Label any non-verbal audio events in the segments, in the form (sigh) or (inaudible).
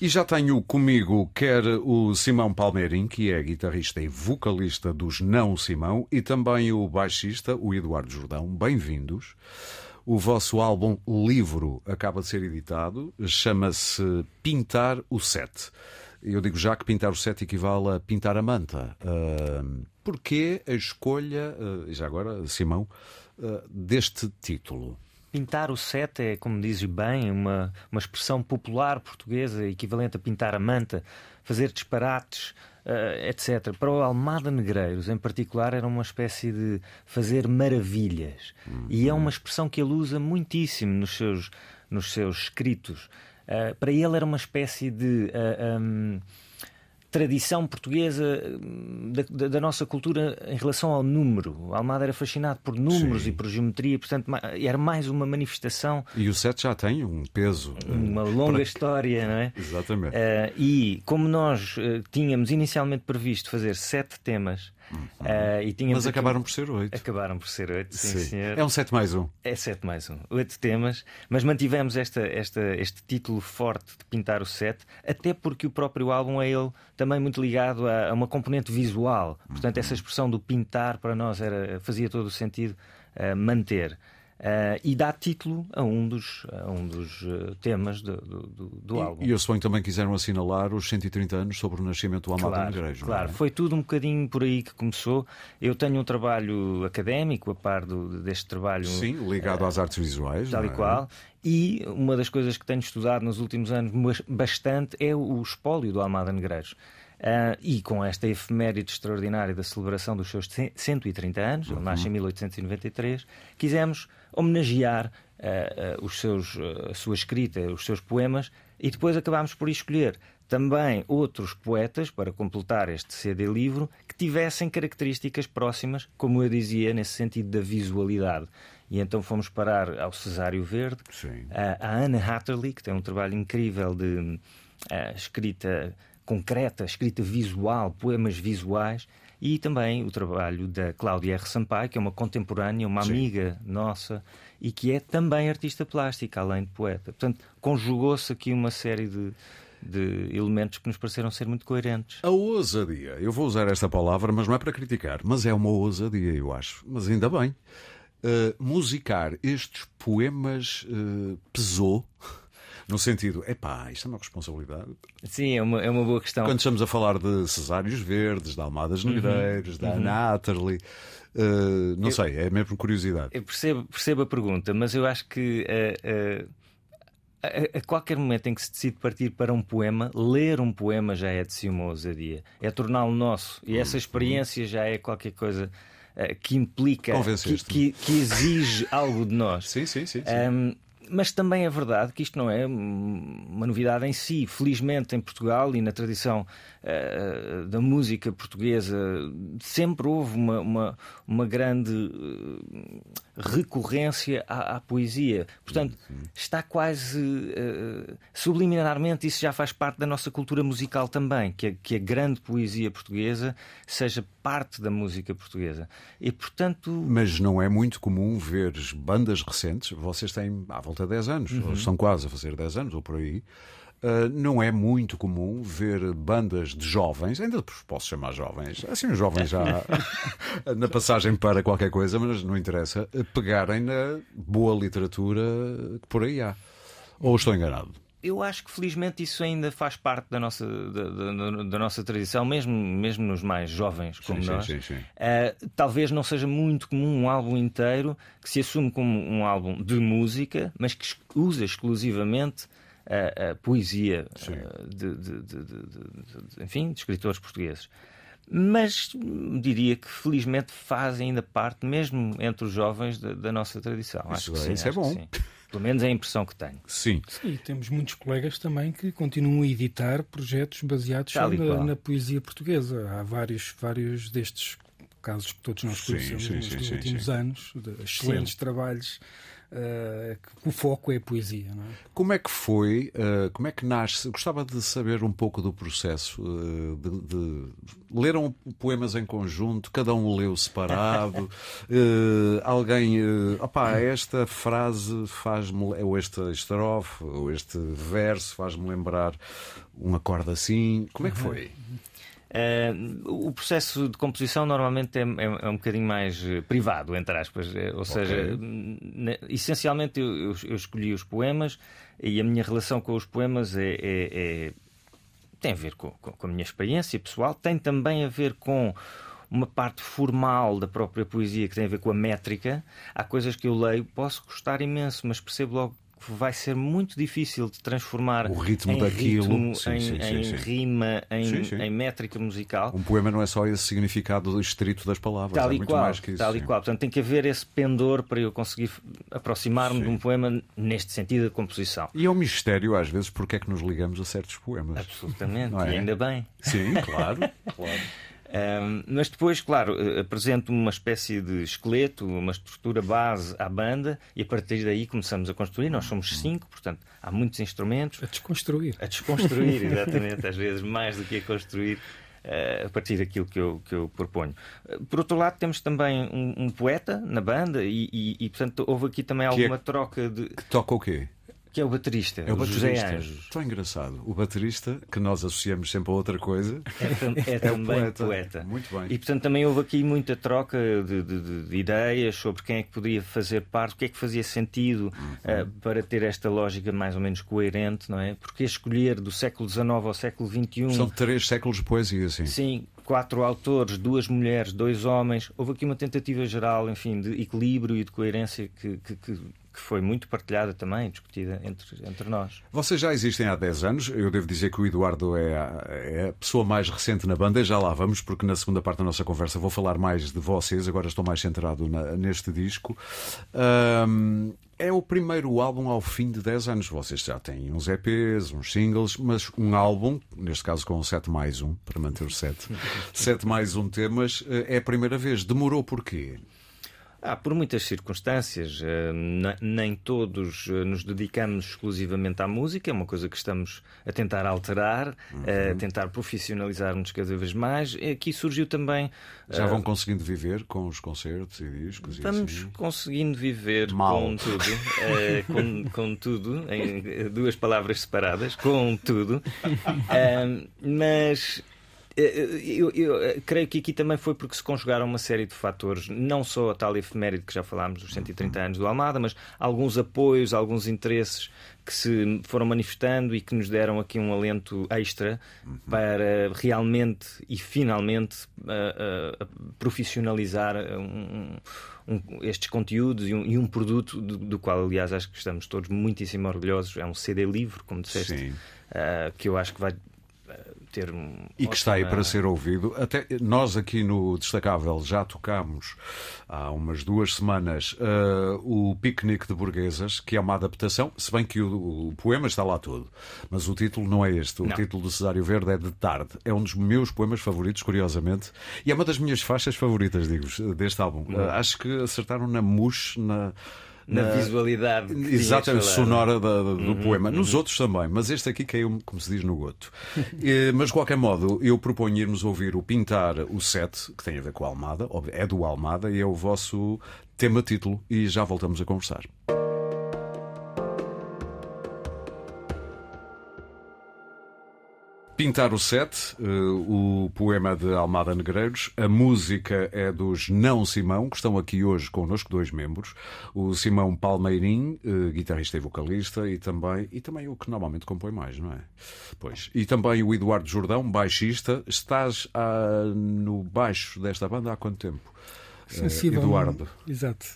E já tenho comigo quer o Simão Palmeirim, que é guitarrista e vocalista dos Não Simão, e também o baixista, o Eduardo Jordão. Bem-vindos. O vosso álbum Livro acaba de ser editado, chama-se Pintar o Sete. Eu digo já que pintar o sete equivale a pintar a manta. Uh, porquê a escolha, uh, já agora, Simão, uh, deste título? Pintar o sete é, como dizes bem, uma, uma expressão popular portuguesa equivalente a pintar a manta, fazer disparates, uh, etc. Para o Almada Negreiros, em particular, era uma espécie de fazer maravilhas. Uhum. E é uma expressão que ele usa muitíssimo nos seus, nos seus escritos. Uh, para ele era uma espécie de. Uh, um, tradição portuguesa hum, da, da, nossa cultura em relação ao número. Almada era fascinado por números Sim. e por geometria, portanto, era mais uma manifestação. E o sete já tem um peso. Eh, uma longa para... história, não é? Exatamente. Uh, e como nós uh, tínhamos inicialmente previsto fazer sete temas. Uh, e Mas acabaram por ser oito. Acabaram por ser oito, sim, sim. senhor. É um sete mais um. É sete mais um. Oito temas, mas mantivemos esta, esta, este título forte de Pintar o Sete, até porque o próprio álbum é ele também muito ligado a, a uma componente visual. Portanto, essa expressão do pintar para nós era, fazia todo o sentido uh, manter. Uh, e dá título a um dos, a um dos uh, temas do, do, do e, álbum. E eu suponho também quiseram assinalar os 130 anos sobre o nascimento do Amado claro, Negreiro. Claro, é? foi tudo um bocadinho por aí que começou. Eu tenho um trabalho académico, a par do, deste trabalho. Sim, ligado uh, às artes visuais. Tal e é? qual. E uma das coisas que tenho estudado nos últimos anos bastante é o espólio do Almada Negreiros. Uh, e com esta efeméride extraordinária da celebração dos seus 130 anos, ele nasce em 1893, quisemos homenagear uh, uh, os seus, a sua escrita, os seus poemas, e depois acabámos por escolher também outros poetas para completar este CD-livro que tivessem características próximas, como eu dizia, nesse sentido da visualidade. E então fomos parar ao Cesário Verde, a Anna Hatterley, que tem um trabalho incrível de escrita concreta, escrita visual, poemas visuais, e também o trabalho da Cláudia R. Sampaio, que é uma contemporânea, uma Sim. amiga nossa e que é também artista plástica, além de poeta. Portanto, conjugou-se aqui uma série de, de elementos que nos pareceram ser muito coerentes. A ousadia, eu vou usar esta palavra, mas não é para criticar, mas é uma ousadia, eu acho. Mas ainda bem. Uh, musicar estes poemas uh, pesou no sentido, epá, isto é uma responsabilidade. Sim, é uma, é uma boa questão. Quando estamos a falar de Cesários Verdes, de Almadas Negreiros, uhum, da uhum. Uh, não eu, sei, é mesmo curiosidade. Eu percebo, percebo a pergunta, mas eu acho que. Uh, uh, a, a, qualquer momento em que se decide partir para um poema, ler um poema já é de si uma ousadia. É torná-lo nosso. E essa uhum. experiência já é qualquer coisa que implica, que, que, que, exige algo de nós. Sim, sim, sim. sim. Um, mas também é verdade que isto não é uma novidade em si. Felizmente, em Portugal e na tradição uh, da música portuguesa, sempre houve uma, uma, uma grande uh, recorrência à, à, poesia. Portanto, está quase uh, subliminarmente, isso já faz parte da nossa cultura musical também, que a, que a grande poesia portuguesa seja parte da música portuguesa. E, portanto... Mas não é muito comum ver bandas recentes, vocês têm à volta de 10 anos, uhum. estão quase a fazer 10 anos ou por aí. Uh, não é muito comum ver bandas de jovens, ainda posso chamar jovens, assim os jovens já (laughs) na passagem para qualquer coisa, mas não interessa, pegarem na boa literatura que por aí há. Ou estou enganado? eu acho que felizmente isso ainda faz parte da nossa, da, da, da nossa tradição, mesmo, mesmo nos mais jovens como sim, nós. Sim, sim, uh, talvez não seja muito comum um álbum inteiro que se assume como um álbum de música, mas que usa exclusivamente a, a poesia uh, de, de, de, enfim, de escritores portugueses. Mas diria que felizmente faz ainda parte, mesmo entre os jovens, da, da nossa tradição. Isso, acho que é, sim, isso é bom. Pelo menos é a impressão que tenho. Sim. Sim, temos muitos colegas também que continuam a editar projetos baseados na, na, poesia portuguesa. Há vários, vários destes casos que todos nós conhecemos sim, sim, nos sim, últimos anos, de excelentes trabalhos uh, o foco é a poesia. É? Como é que foi, uh, como é que nasce? Gostava de saber um pouco do processo. Uh, de, de... Leram poemas em conjunto, cada um leu separado. (laughs) alguém, opá, esta frase faz-me, ou esta estrofe, ou este verso faz-me lembrar um acorde assim. Como é que foi? (laughs) Uh, o processo de composição normalmente é, é, é, um bocadinho mais eh, privado, entre aspas. Eh, ou seja, okay. essencialmente eu, eu, escolhi os poemas e a minha relação com os poemas é, é, é tem a ver com, com, a minha experiência pessoal, tem também a ver com uma parte formal da própria poesia que tem a ver com a métrica. Há coisas que eu leio, posso gostar imenso, mas percebo logo vai ser muito difícil de transformar o ritmo daquilo ritmo, sim, em, sim, em sim, rima, em, em, métrica musical. Um poema não é só esse significado estrito das palavras, tal é muito qual, mais que isso. Tal e qual. Portanto, tem que haver esse pendor para eu conseguir aproximar-me de um poema neste sentido da composição. E é um mistério, às vezes, porque é que nos ligamos a certos poemas. Absolutamente, é? e ainda bem. Sim, claro. (laughs) claro. Um, mas depois, claro, eh, apresento uma espécie de esqueleto, uma estrutura base à banda e a partir daí começamos a construir. Nós somos cinco, portanto, há muitos instrumentos. A desconstruir. A desconstruir, (laughs) exatamente, às vezes mais do que a construir. Uh, a partir daquilo que eu, que eu proponho. Uh, por outro lado, temos também um, um poeta na banda e, e, e, portanto, houve aqui também é alguma é... troca de. Que toca o quê? Que é o baterista, é o, baterista. José Anjos. Tão engraçado. O baterista, que nós associamos sempre a outra coisa, é, (laughs) é, é também poeta. poeta. Muito bem. E portanto também houve aqui muita troca de, de, de, ideias sobre quem é que poderia fazer parte, o que é que fazia sentido uhum. uh, para ter esta lógica mais ou menos coerente, não é? Porque escolher do século XIX ao século XXI. São três séculos de poesia, sim. Sim, quatro autores, duas mulheres, dois homens. Houve aqui uma tentativa geral, enfim, de equilíbrio e de coerência que, que, que que foi muito partilhada também, discutida entre, entre nós. Vocês já existem há 10 anos. Eu devo dizer que o Eduardo é a, é a pessoa mais recente na banda. Já lá vamos, porque na segunda parte da nossa conversa vou falar mais de vocês. Agora estou mais centrado na, neste disco. Um, é o primeiro álbum ao fim de 10 anos. Vocês já têm uns EPs, uns singles, mas um álbum, neste caso com 7 mais 1, para manter os 7, 7 mais 1 temas, eh, é a primeira vez. Demorou porquê? Ah, por muitas circunstâncias. Eh, nem todos eh, nos dedicamos exclusivamente à música, é uma coisa que estamos a tentar alterar, uhum. a tentar profissionalizar-nos cada vez mais. Aqui surgiu também. Já vão conseguindo viver com os concertos e discos? Estamos e assim? conseguindo viver Mal. com tudo, (laughs) com, com, tudo, em duas palavras separadas, com tudo. (laughs) mas eh, eh, eu, eu, eh, creio que aqui também foi porque se conjugaram uma série de fatores, não só a tal efeméride que já falámos, dos 130 anos do Almada, mas alguns apoios, alguns interesses que se foram manifestando e que nos deram aqui um alento extra uhum. para realmente e finalmente uh, uh, profissionalizar um, um, estes conteúdos e um, e um produto do, do, qual, aliás, acho que estamos todos muitíssimo orgulhosos. É um CD livre, como disseste, uh, que eu acho que vai ter um. E que está aí para ser ouvido. Até nós aqui no Destacável já tocámos há umas duas semanas uh, o Piquenique de Burguesas, que é uma adaptação, se bem que o, o poema está lá todo, mas o título não é este. O não. título do Cesário Verde é De Tarde. É um dos meus poemas favoritos, curiosamente, e é uma das minhas faixas favoritas, digo deste álbum. Uh, acho que acertaram na mousse, na na, na visualidade exatamente sonora da, do uhum, poema. Nos uhum. outros também, mas este aqui caiu, como se diz, no goto. (laughs) e, mas de qualquer modo, eu proponho irmos ouvir o Pintar o Set, que tem a ver com a Almada, é do Almada e é o vosso tema título, e já voltamos a conversar. Pintar o Sete, eh, o poema de Almada Negreiros. A música é dos Não Simão, que estão aqui hoje connosco, dois membros. O Simão Palmeirim, eh, guitarrista e vocalista, e também, e também o que normalmente compõe mais, não é? Pois. E também o Eduardo Jordão, baixista. Estás ah, no baixo desta banda há quanto tempo? Eh, Sensivelmente, Eduardo. Exato.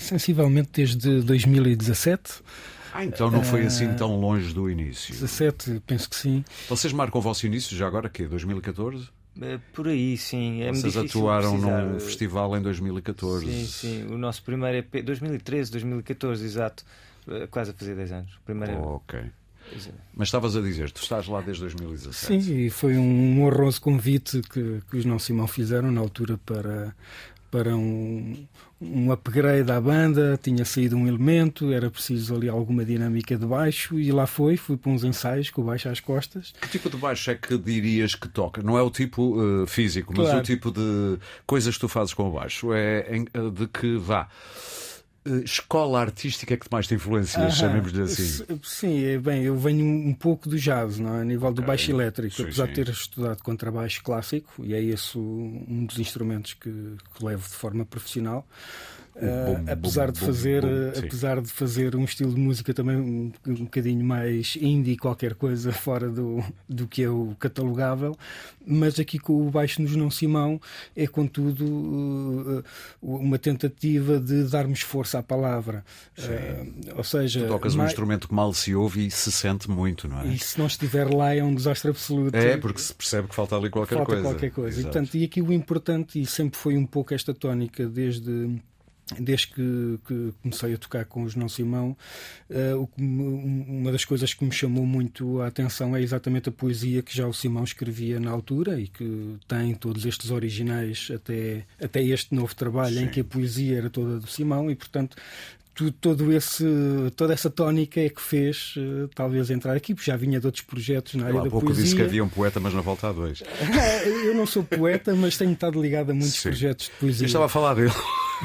Sensivelmente desde 2017. Ah, então não foi assim tão longe do início. 17, penso que sim. Vocês marcam o vosso início já agora, que 2014? É, por aí, sim. É Vocês atuaram num festival em 2014. Sim, sim. O nosso primeiro EP, 2013, 2014, exato. É, quase a fazer 10 anos. Primeiro... Oh, ok. Mas estavas a dizer, tu estás lá desde 2017. Sim, e foi um honroso convite que, que os Não Simão fizeram na altura para para um, um upgrade à banda, tinha saído um elemento, era preciso ali alguma dinâmica de baixo e lá foi, fui para uns ensaios com o baixo às costas. Que tipo de baixo é que dirias que toca? Não é o tipo uh, físico, mas claro. o tipo de coisas que tu fazes com o baixo. É de que vá eh, escola artística que mais te influencia, chamemos-lhe assim? Sim, é bem, eu venho um pouco do jazz, não é? a nível okay. do baixo elétrico, sim, apesar sim. de ter estudado contrabaixo clássico, e é esse um dos instrumentos que, que levo de forma profissional. Uh, apesar de fazer apesar de fazer um estilo de música também um, um bocadinho mais indie qualquer coisa (laughs) fora do, do que é o catalogável mas aqui com o baixo nos não Simão é contudo uh, uma tentativa de darmos força à palavra. Uh, ou seja tu tocas mais... um instrumento que mal se ouve e se sente muito não é? E se não estiver lá é um desastre absoluto. É porque se percebe que falta ali qualquer falta coisa. qualquer coisa. E, portanto, e aqui o importante e sempre foi um pouco esta tónica desde desde que, que, comecei a tocar com os Não Simão, uh, uma das coisas que me chamou muito a atenção é exatamente a poesia que já o Simão escrevia na altura e que tem todos estes originais até, até este novo trabalho Sim. em que a poesia era toda do Simão e, portanto, todo esse, toda essa tónica é que fez uh, talvez entrar aqui, porque já vinha de outros projetos na área da pouco poesia. disse que havia um poeta, mas não volta a dois. (laughs) Eu não sou poeta, mas tenho estado ligado a muitos Sim. projetos de poesia. Eu estava a falar dele.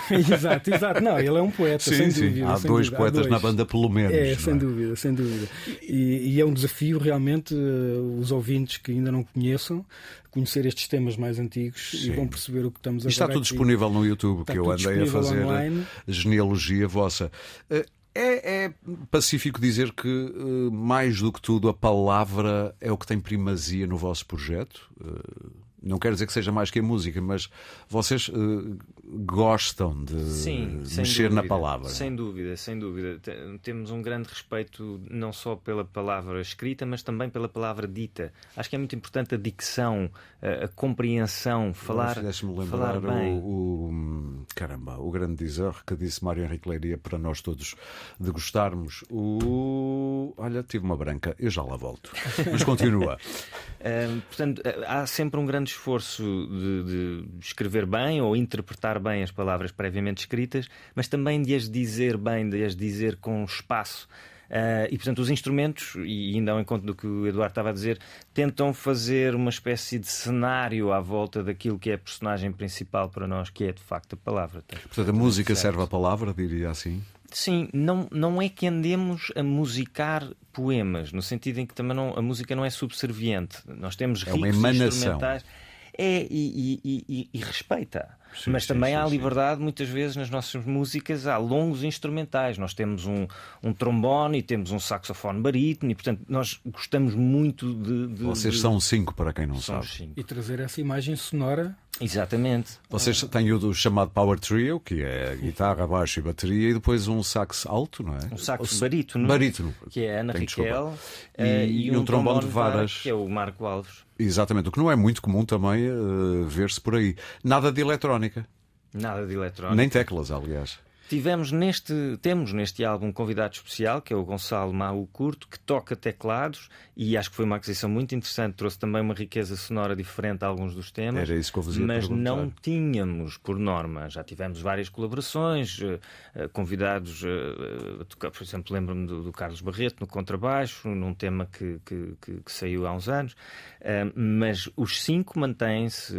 (laughs) exato, exato. Não, ele é um poeta, sim, sem sim. dúvida. Há sem dois dúvida. poetas Há dois. na banda, pelo menos. É, sem é? dúvida, sem dúvida. E, e, é um desafio realmente uh, os ouvintes que ainda não conheçam conhecer estes temas mais antigos sim. e vão perceber o que estamos a Está tudo disponível no YouTube, que eu andei a fazer online. genealogia vossa. Uh, é, é, pacífico dizer que, mais do que tudo, a palavra é o que tem primazia no vosso projeto? Não quero dizer que seja mais que a música, mas vocês uh, gostam de Sim, mexer dúvida, na palavra. Sem dúvida, sem dúvida. Temos um grande respeito não só pela palavra escrita, mas também pela palavra dita. Acho que é muito importante a dicção, a, a compreensão, falar, falar bem. O, o, caramba, o grande dizer que disse Mário Henrique Leiria para nós todos degustarmos. O, olha, tive uma branca, eu já lá volto. (laughs) Mas continua. uh, portanto, há sempre um grande esforço de, de, escrever bem ou interpretar bem as palavras previamente escritas, mas também de as dizer bem, de as dizer com espaço. Uh, e, portanto, os instrumentos, e ainda ao encontro do que o Eduardo estava a dizer, tentam fazer uma espécie de cenário à volta daquilo que é a personagem principal para nós, que é de facto a palavra. Portanto, a música certo. serve a palavra, diria assim? Sim, não, não é que andemos a musicar poemas, no sentido em que também não, a música não é subserviente. Nós temos é ricos instrumentais. É, e, e, e, e respeita. Sim, Mas também sim, há liberdade, muitas vezes, nas nossas músicas, há longos instrumentais. Nós temos um, um trombone e temos um saxofone barítono, e portanto nós gostamos muito de. de Vocês de... são cinco, para quem não sabe. Cinco. E trazer essa imagem sonora. Exatamente. Vocês têm o chamado Power Trio, que é guitarra, baixo e bateria, e depois um sax alto, não é? Um sax barítono. Barítono. Que é a Ana Raquel. E, e, e um, um trombone de varas. Que é o Marco Alves. Exatamente, o que não é muito comum também uh, ver-se por aí. Nada de eletrónica. Nada de eletrónica. Nem teclas, aliás. Tivemos neste, temos neste álbum um convidado especial, que é o Gonçalo Mau Curto, que toca teclados e acho que foi uma aquisição muito interessante, trouxe também uma riqueza sonora diferente a alguns dos temas. Era isso que eu vos Mas perguntar. não tínhamos, por norma, já tivemos várias colaborações, eh, eh, convidados eh, a tocar, por exemplo, lembro-me do, do, Carlos Barreto no contrabaixo, num tema que, que, que, que saiu há uns anos, mas os cinco mantêm-se,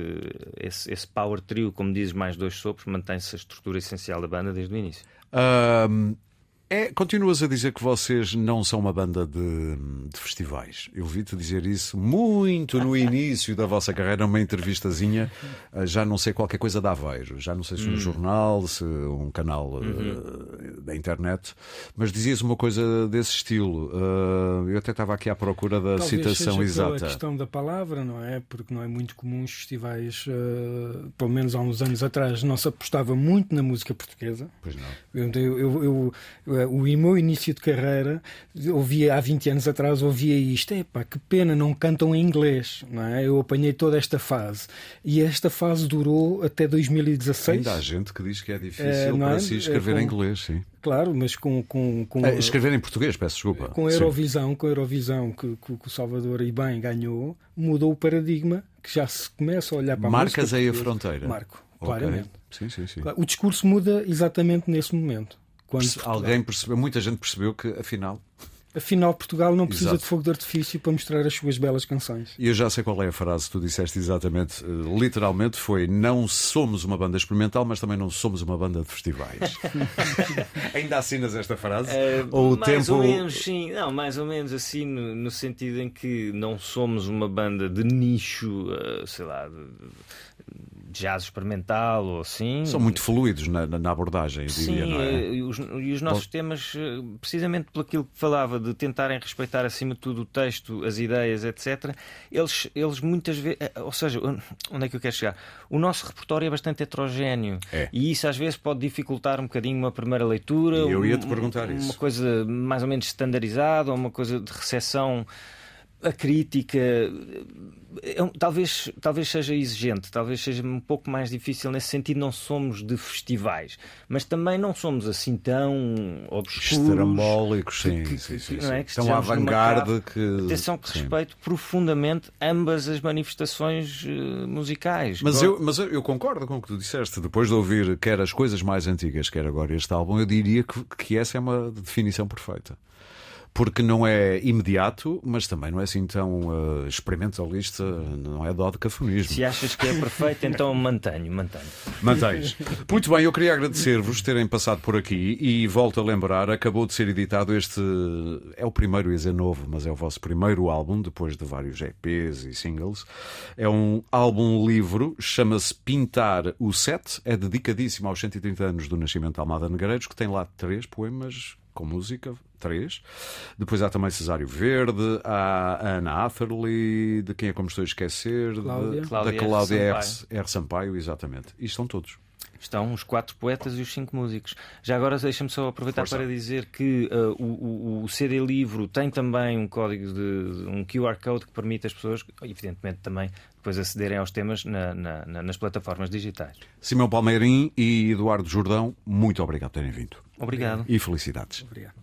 esse, esse power trio, como dizes, mais dois sopros, mantém-se a estrutura essencial da banda desde o início. Um, é, continuas a dizer que vocês não são uma banda de, de festivais. Eu vi-te dizer isso muito no (laughs) início da vossa carreira, numa entrevistazinha, eh, já não sei qualquer coisa de Aveiro, já não sei se um hum. jornal, se um canal eh, uhum. uh, da internet, mas dizias uma coisa desse estilo. Uh, eu até estava aqui à procura da Talvez citação seja exata. a questão da palavra, não é? Porque não é muito comum os festivais, uh, pelo menos há uns anos atrás, não se apostava muito na música portuguesa. Pois não. Eu, eu, eu, eu o meu início de carreira, ouvia há 20 anos atrás, ouvia isto, epá, que pena, não cantam em inglês, não é? Eu apanhei toda esta fase. E esta fase durou até 2016. Ainda há gente que diz que é difícil é, para si escrever é, com... em inglês, sim. Claro, mas com. com, com é, escrever em português, peço desculpa. Com a Eurovisão, com a Eurovisão que, que, que o Salvador e bem ganhou, mudou o paradigma que já se começa a olhar para Marcas a aí a fronteira. Marco, claramente. sim, sim, sim. O discurso muda exatamente nesse momento. Quando Alguém percebeu, muita gente percebeu que afinal Afinal, Portugal não precisa Exato. de fogo de artifício para mostrar as suas belas canções. E eu já sei qual é a frase que tu disseste exatamente, eh, literalmente foi não somos uma banda experimental, mas também não somos uma banda de festivais. (laughs) Ainda assinas esta frase? Uh, ou mais tempo... ou menos, sim. Não, mais ou menos assim, no, no, sentido em que não somos uma banda de nicho, uh, sei lá, de, jazz experimental ou assim. São muito fluidos na, na abordagem, eu diria, Sim, é? e, os, e os nossos Bom... temas, eh, precisamente pelo aquilo que falava de tentarem respeitar acima de tudo o texto, as ideias, etc., eles, eles muitas vezes. Eh, ou seja, onde é que eu quero chegar? O nosso repertório é bastante heterogéneo é. e isso às vezes pode dificultar um bocadinho uma primeira leitura. Eu ia-te perguntar uma, isso. Uma coisa mais ou menos estandarizada, ou uma coisa de recepção a crítica é talvez, talvez seja exigente, talvez seja um pouco mais difícil nesse sentido. Não somos de festivais, mas também não somos assim tão obscuros, estrambólicos, sim, que, sim, sim, não é? que tão avant-garde que. Atenção que sim. respeito profundamente ambas as manifestações uh, musicais. Mas, eu, mas eu concordo com o que tu disseste. Depois de ouvir quer as coisas mais antigas, quer agora este álbum, eu diria que, que essa é uma definição perfeita porque não é imediato, mas também não é assim tão uh, experimentalista, não é dó de cafonismo. Se achas que é perfeito, então mantenho, mantenho. Mantens. Muito bem, eu queria agradecer-vos terem passado por aqui e volto a lembrar, acabou de ser editado este, é o primeiro, ia dizer novo, mas é o vosso primeiro álbum, depois de vários EPs e singles. É um álbum-livro, chama-se Pintar o Set, é dedicadíssimo aos 130 anos do nascimento de Almada Negreiros, que tem lá três poemas com música, três. Depois há também Cesário Verde, há a Ana Atherley, de quem é como estou a esquecer, Cláudia. De, Cláudia da Cláudia R. Sampaio. R. Sampaio, exatamente. E estão todos. Estão os quatro poetas e os cinco músicos. Já agora deixa-me só aproveitar Força. para dizer que uh, o, o, CD livro tem também um código de um QR Code que permite as pessoas, evidentemente também, depois acederem aos temas na, na, nas plataformas digitais. Simão Palmeirim e Eduardo Jordão, muito obrigado por terem vindo. Obrigado. E felicidades. Obrigado.